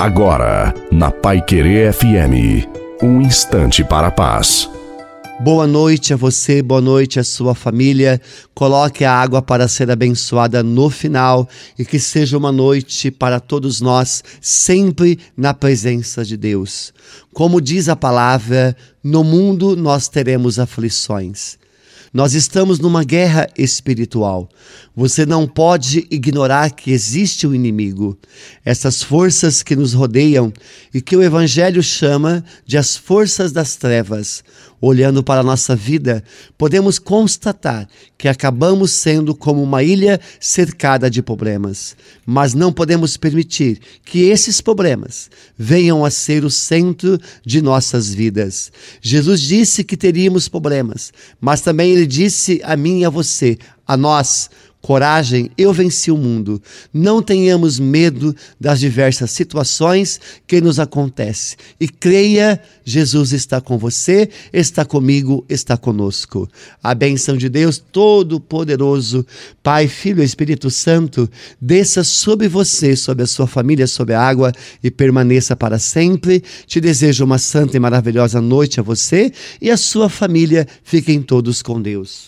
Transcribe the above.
Agora, na Pai Querer FM, um instante para a paz. Boa noite a você, boa noite à sua família. Coloque a água para ser abençoada no final e que seja uma noite para todos nós, sempre na presença de Deus. Como diz a palavra, no mundo nós teremos aflições. Nós estamos numa guerra espiritual. Você não pode ignorar que existe o um inimigo, essas forças que nos rodeiam e que o Evangelho chama de as forças das trevas. Olhando para a nossa vida, podemos constatar que acabamos sendo como uma ilha cercada de problemas, mas não podemos permitir que esses problemas venham a ser o centro de nossas vidas. Jesus disse que teríamos problemas, mas também ele disse a mim e a você, a nós, Coragem, eu venci o mundo. Não tenhamos medo das diversas situações que nos acontecem. E creia, Jesus está com você, está comigo, está conosco. A benção de Deus Todo-Poderoso, Pai, Filho e Espírito Santo, desça sobre você, sobre a sua família, sobre a água e permaneça para sempre. Te desejo uma santa e maravilhosa noite a você e a sua família. Fiquem todos com Deus.